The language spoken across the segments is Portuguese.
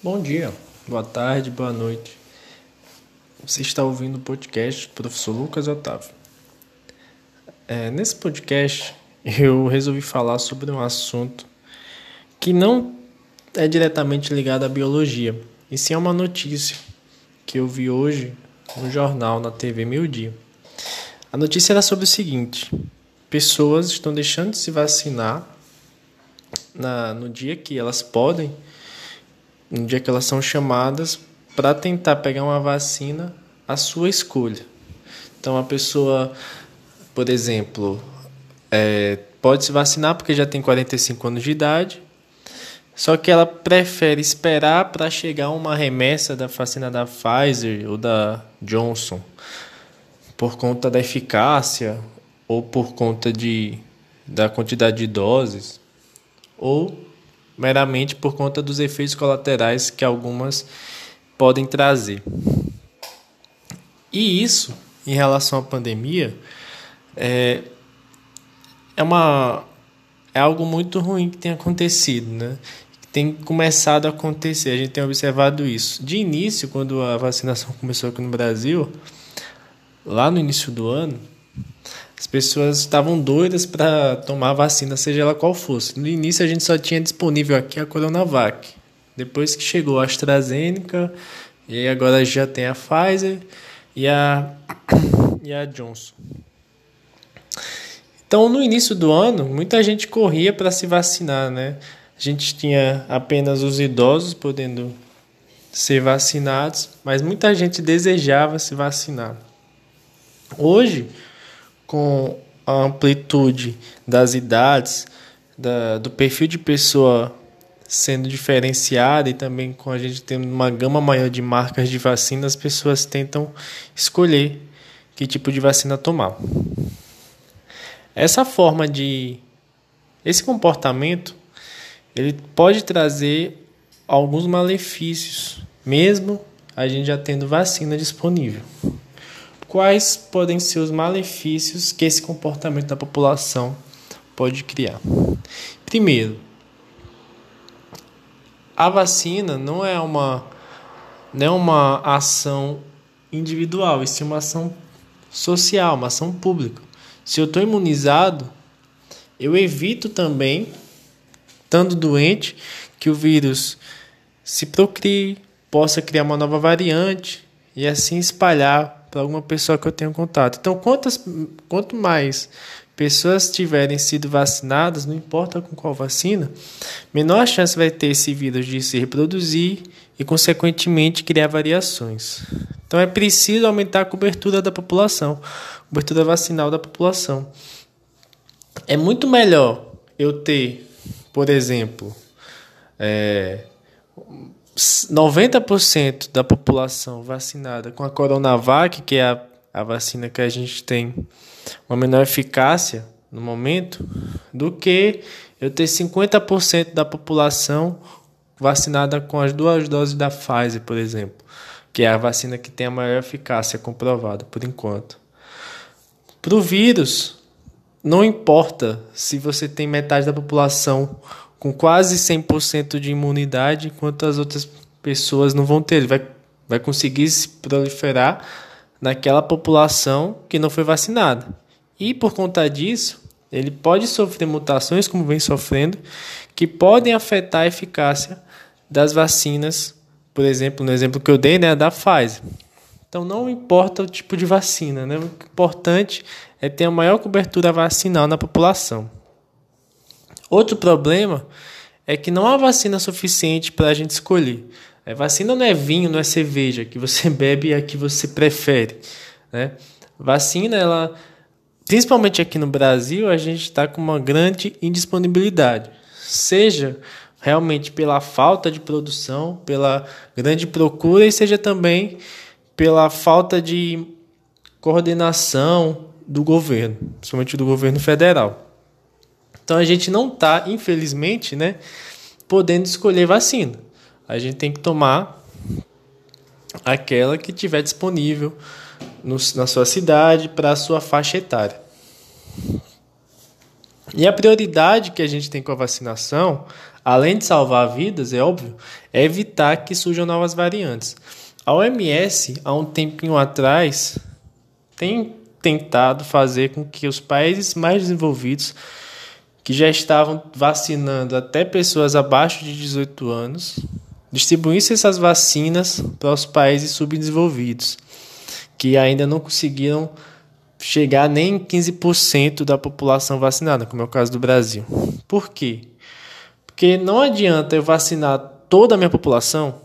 Bom dia, boa tarde, boa noite. Você está ouvindo o podcast do professor Lucas Otávio. É, nesse podcast, eu resolvi falar sobre um assunto que não é diretamente ligado à biologia, e sim é uma notícia que eu vi hoje no jornal, na TV Meio Dia. A notícia era sobre o seguinte: pessoas estão deixando de se vacinar na, no dia que elas podem, no dia que elas são chamadas para tentar pegar uma vacina à sua escolha. Então a pessoa, por exemplo, é, pode se vacinar porque já tem 45 anos de idade, só que ela prefere esperar para chegar uma remessa da vacina da Pfizer ou da Johnson, por conta da eficácia ou por conta de, da quantidade de doses, ou meramente por conta dos efeitos colaterais que algumas podem trazer. E isso, em relação à pandemia, é, é, uma, é algo muito ruim que tem acontecido, né? tem começado a acontecer, a gente tem observado isso. De início, quando a vacinação começou aqui no Brasil, lá no início do ano, as pessoas estavam doidas para tomar vacina, seja ela qual fosse. No início a gente só tinha disponível aqui a Coronavac. Depois que chegou a AstraZeneca, e agora já tem a Pfizer e a, e a Johnson. Então, no início do ano, muita gente corria para se vacinar, né? A gente tinha apenas os idosos podendo ser vacinados, mas muita gente desejava se vacinar. Hoje, com a amplitude das idades, da, do perfil de pessoa sendo diferenciada e também com a gente tendo uma gama maior de marcas de vacina, as pessoas tentam escolher que tipo de vacina tomar. Essa forma de esse comportamento ele pode trazer alguns malefícios, mesmo a gente já tendo vacina disponível. Quais podem ser os malefícios que esse comportamento da população pode criar? Primeiro, a vacina não é uma, não é uma ação individual, isso é uma ação social, uma ação pública. Se eu estou imunizado, eu evito também, estando doente, que o vírus se procrie, possa criar uma nova variante e assim espalhar para alguma pessoa que eu tenho contato. Então, quantas, quanto mais pessoas tiverem sido vacinadas, não importa com qual vacina, menor a chance vai ter esse vírus de se reproduzir e, consequentemente, criar variações. Então, é preciso aumentar a cobertura da população, cobertura vacinal da população. É muito melhor eu ter, por exemplo, é, 90% da população vacinada com a Coronavac, que é a, a vacina que a gente tem uma menor eficácia no momento, do que eu ter 50% da população vacinada com as duas doses da Pfizer, por exemplo, que é a vacina que tem a maior eficácia comprovada por enquanto. Para o vírus, não importa se você tem metade da população com quase 100% de imunidade, enquanto as outras pessoas não vão ter. Ele vai, vai conseguir se proliferar naquela população que não foi vacinada. E por conta disso, ele pode sofrer mutações, como vem sofrendo, que podem afetar a eficácia das vacinas, por exemplo, no exemplo que eu dei, né, da Pfizer. Então não importa o tipo de vacina, né? O importante é ter a maior cobertura vacinal na população. Outro problema é que não há vacina suficiente para a gente escolher. A vacina não é vinho, não é cerveja que você bebe e a que você prefere. Né? Vacina, ela, principalmente aqui no Brasil, a gente está com uma grande indisponibilidade. Seja realmente pela falta de produção, pela grande procura e seja também pela falta de coordenação do governo, principalmente do governo federal. Então a gente não está, infelizmente, né, podendo escolher vacina. A gente tem que tomar aquela que tiver disponível no, na sua cidade para a sua faixa etária. E a prioridade que a gente tem com a vacinação, além de salvar vidas, é óbvio, é evitar que surjam novas variantes. A OMS, há um tempinho atrás, tem tentado fazer com que os países mais desenvolvidos, que já estavam vacinando até pessoas abaixo de 18 anos, distribuíssem essas vacinas para os países subdesenvolvidos, que ainda não conseguiram chegar nem em 15% da população vacinada, como é o caso do Brasil. Por quê? Porque não adianta eu vacinar toda a minha população,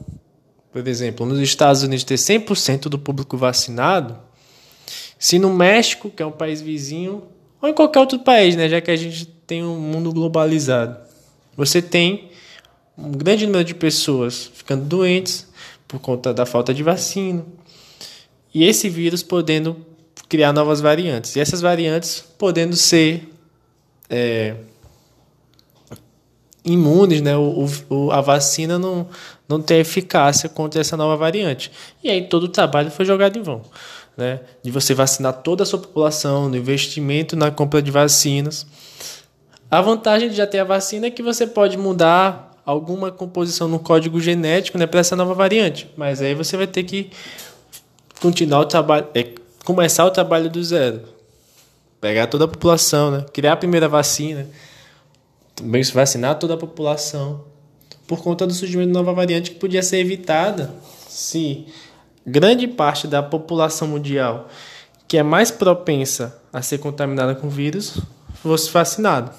por exemplo, nos Estados Unidos ter 100% do público vacinado, se no México, que é um país vizinho, ou em qualquer outro país, né, já que a gente tem um mundo globalizado, você tem um grande número de pessoas ficando doentes por conta da falta de vacina, e esse vírus podendo criar novas variantes. E essas variantes podendo ser é, imunes, né? O, o, a vacina não, não tem eficácia contra essa nova variante. E aí todo o trabalho foi jogado em vão. Né? De você vacinar toda a sua população, no investimento na compra de vacinas. A vantagem de já ter a vacina é que você pode mudar alguma composição no código genético né, para essa nova variante. Mas aí você vai ter que continuar o trabalho, é, começar o trabalho do zero. Pegar toda a população, né? criar a primeira vacina, também vacinar toda a população, por conta do surgimento de nova variante que podia ser evitada se grande parte da população mundial que é mais propensa a ser contaminada com vírus fosse vacinada.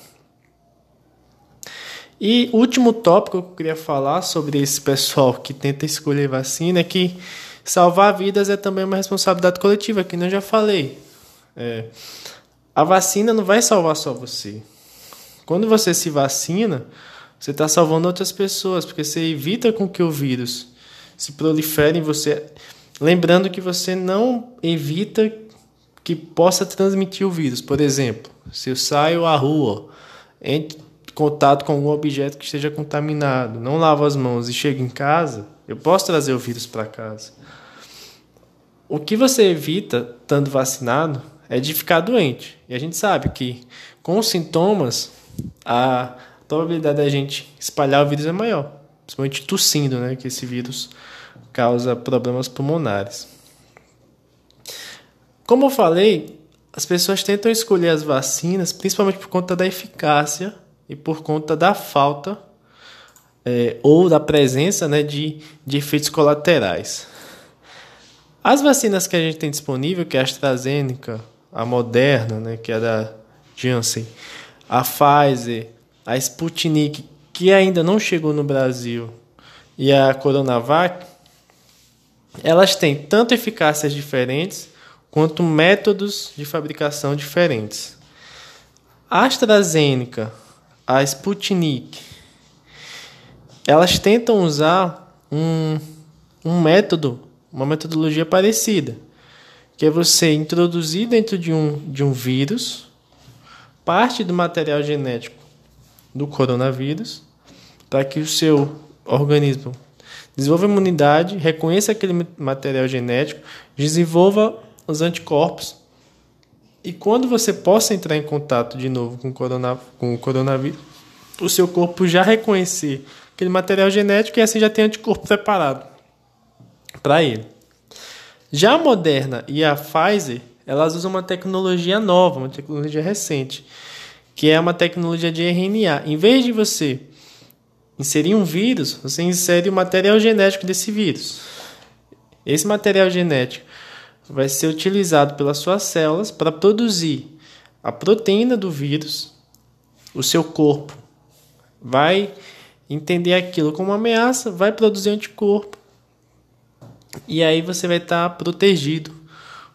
E último tópico que eu queria falar sobre esse pessoal que tenta escolher vacina é que Salvar vidas é também uma responsabilidade coletiva, que eu já falei. É, a vacina não vai salvar só você. Quando você se vacina, você está salvando outras pessoas, porque você evita com que o vírus se prolifere em você. Lembrando que você não evita que possa transmitir o vírus. Por exemplo, se eu saio à rua, em contato com algum objeto que esteja contaminado, não lavo as mãos e chego em casa, eu posso trazer o vírus para casa. O que você evita estando vacinado é de ficar doente. E a gente sabe que com os sintomas a probabilidade da gente espalhar o vírus é maior, principalmente tossindo, né, que esse vírus causa problemas pulmonares. Como eu falei, as pessoas tentam escolher as vacinas principalmente por conta da eficácia e por conta da falta é, ou da presença né, de, de efeitos colaterais. As vacinas que a gente tem disponível, que é a AstraZeneca, a Moderna, né, que é da Janssen, a Pfizer, a Sputnik, que ainda não chegou no Brasil, e a Coronavac, elas têm tanto eficácias diferentes quanto métodos de fabricação diferentes. A AstraZeneca, a Sputnik, elas tentam usar um, um método, uma metodologia parecida, que é você introduzir dentro de um, de um vírus parte do material genético do coronavírus para que o seu organismo desenvolva imunidade, reconheça aquele material genético, desenvolva os anticorpos e quando você possa entrar em contato de novo com o, corona, com o coronavírus, o seu corpo já reconhecer aquele material genético e assim já tem anticorpo preparado para ele. Já a Moderna e a Pfizer, elas usam uma tecnologia nova, uma tecnologia recente, que é uma tecnologia de RNA. Em vez de você inserir um vírus, você insere o material genético desse vírus. Esse material genético vai ser utilizado pelas suas células para produzir a proteína do vírus. O seu corpo vai entender aquilo como uma ameaça, vai produzir anticorpo e aí você vai estar tá protegido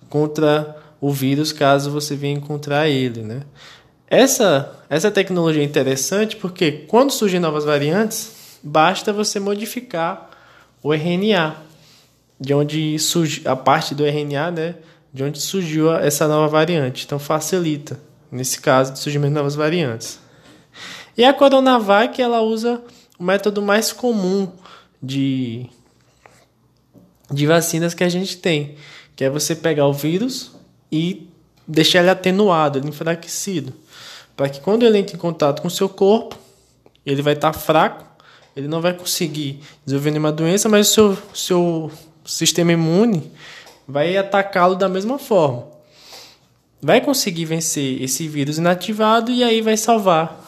contra o vírus caso você venha encontrar ele, né? Essa, essa tecnologia é interessante porque quando surgem novas variantes, basta você modificar o RNA, de onde surge a parte do RNA, né? De onde surgiu essa nova variante. Então facilita, nesse caso, de surgimento de novas variantes. E a Coronavac, ela usa o método mais comum de, de vacinas que a gente tem, que é você pegar o vírus e deixar ele atenuado, ele enfraquecido, para que quando ele entre em contato com o seu corpo, ele vai estar tá fraco, ele não vai conseguir desenvolver nenhuma doença, mas o seu, seu sistema imune vai atacá-lo da mesma forma. Vai conseguir vencer esse vírus inativado e aí vai salvar,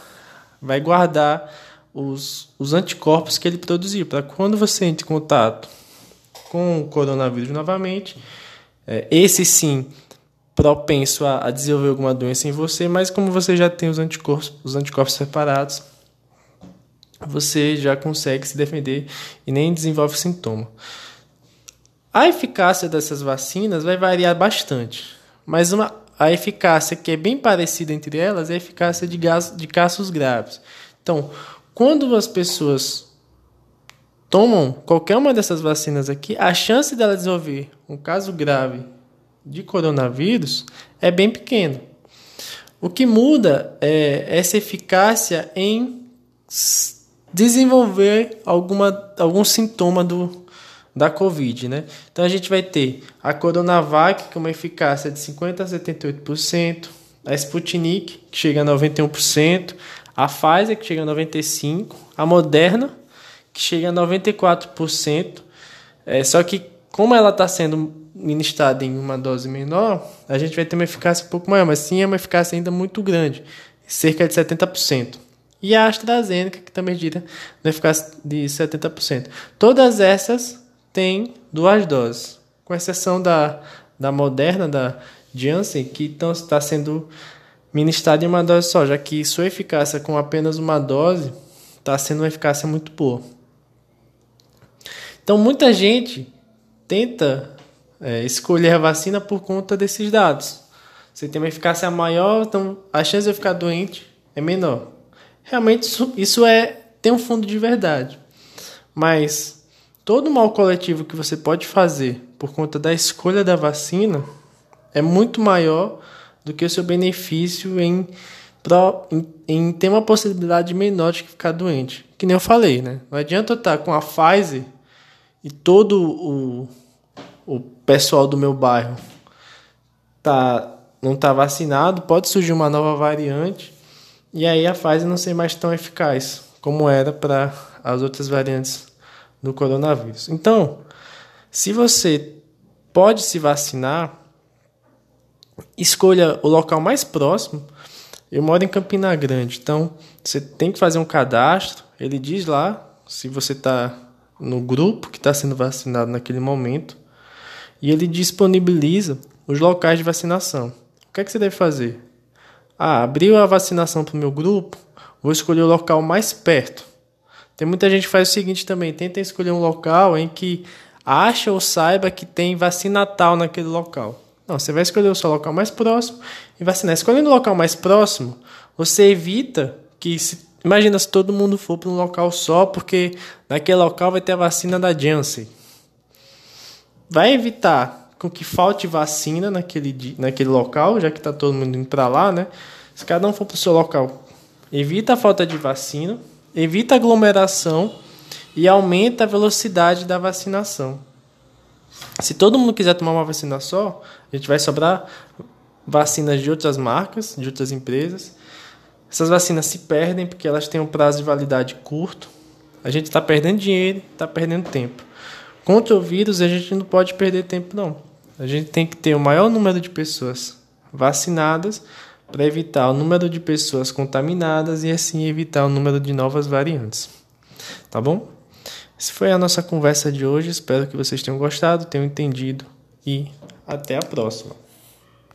vai guardar os, os anticorpos que ele produziu, para quando você entre em contato com o coronavírus novamente, é, esse sim propenso a, a, desenvolver alguma doença em você, mas como você já tem os anticorpos, os anticorpos separados, você já consegue se defender e nem desenvolve sintoma. A eficácia dessas vacinas vai variar bastante, mas uma, a eficácia que é bem parecida entre elas é a eficácia de, gás, de casos graves. Então, quando as pessoas tomam qualquer uma dessas vacinas aqui, a chance dela desenvolver um caso grave de coronavírus é bem pequena. O que muda é essa eficácia em desenvolver alguma, algum sintoma do, da Covid, né? Então a gente vai ter a Coronavac com uma eficácia de 50 a 78%, a Sputnik que chega a 91%, a Pfizer que chega a 95%, a Moderna que chega a 94%. É, só que como ela está sendo ministrada em uma dose menor, a gente vai ter uma eficácia um pouco maior, mas sim é uma eficácia ainda muito grande, cerca de 70% e a AstraZeneca, que também gira na eficácia de 70%. Todas essas têm duas doses, com exceção da, da Moderna, da Janssen, que está sendo ministrada em uma dose só, já que sua eficácia com apenas uma dose está sendo uma eficácia muito boa. Então, muita gente tenta é, escolher a vacina por conta desses dados. Você tem uma eficácia maior, então a chance de eu ficar doente é menor. Realmente isso, isso é tem um fundo de verdade. Mas todo mal coletivo que você pode fazer por conta da escolha da vacina é muito maior do que o seu benefício em, em, em ter uma possibilidade menor de ficar doente. Que nem eu falei, né? Não adianta eu estar com a Pfizer e todo o, o pessoal do meu bairro tá, não tá vacinado, pode surgir uma nova variante e aí a Pfizer não ser mais tão eficaz como era para as outras variantes do coronavírus. Então, se você pode se vacinar, escolha o local mais próximo. Eu moro em Campina Grande, então você tem que fazer um cadastro. Ele diz lá se você está no grupo que está sendo vacinado naquele momento e ele disponibiliza os locais de vacinação. O que é que você deve fazer? Ah, abriu a vacinação para o meu grupo, vou escolher o local mais perto. Tem muita gente que faz o seguinte também, tenta escolher um local em que acha ou saiba que tem vacina tal naquele local. Não, você vai escolher o seu local mais próximo e vacinar. Escolhendo o local mais próximo, você evita que se imagina se todo mundo for para um local só, porque naquele local vai ter a vacina da Janssen. Vai evitar com que falte vacina naquele, naquele local, já que está todo mundo indo para lá, né? Se cada um for para o seu local, evita a falta de vacina, evita aglomeração e aumenta a velocidade da vacinação. Se todo mundo quiser tomar uma vacina só, a gente vai sobrar vacinas de outras marcas, de outras empresas. Essas vacinas se perdem porque elas têm um prazo de validade curto. A gente está perdendo dinheiro, está perdendo tempo. Contra o vírus, a gente não pode perder tempo, não. A gente tem que ter o maior número de pessoas vacinadas para evitar o número de pessoas contaminadas e assim evitar o número de novas variantes. Tá bom? Essa foi a nossa conversa de hoje. Espero que vocês tenham gostado, tenham entendido e até a próxima.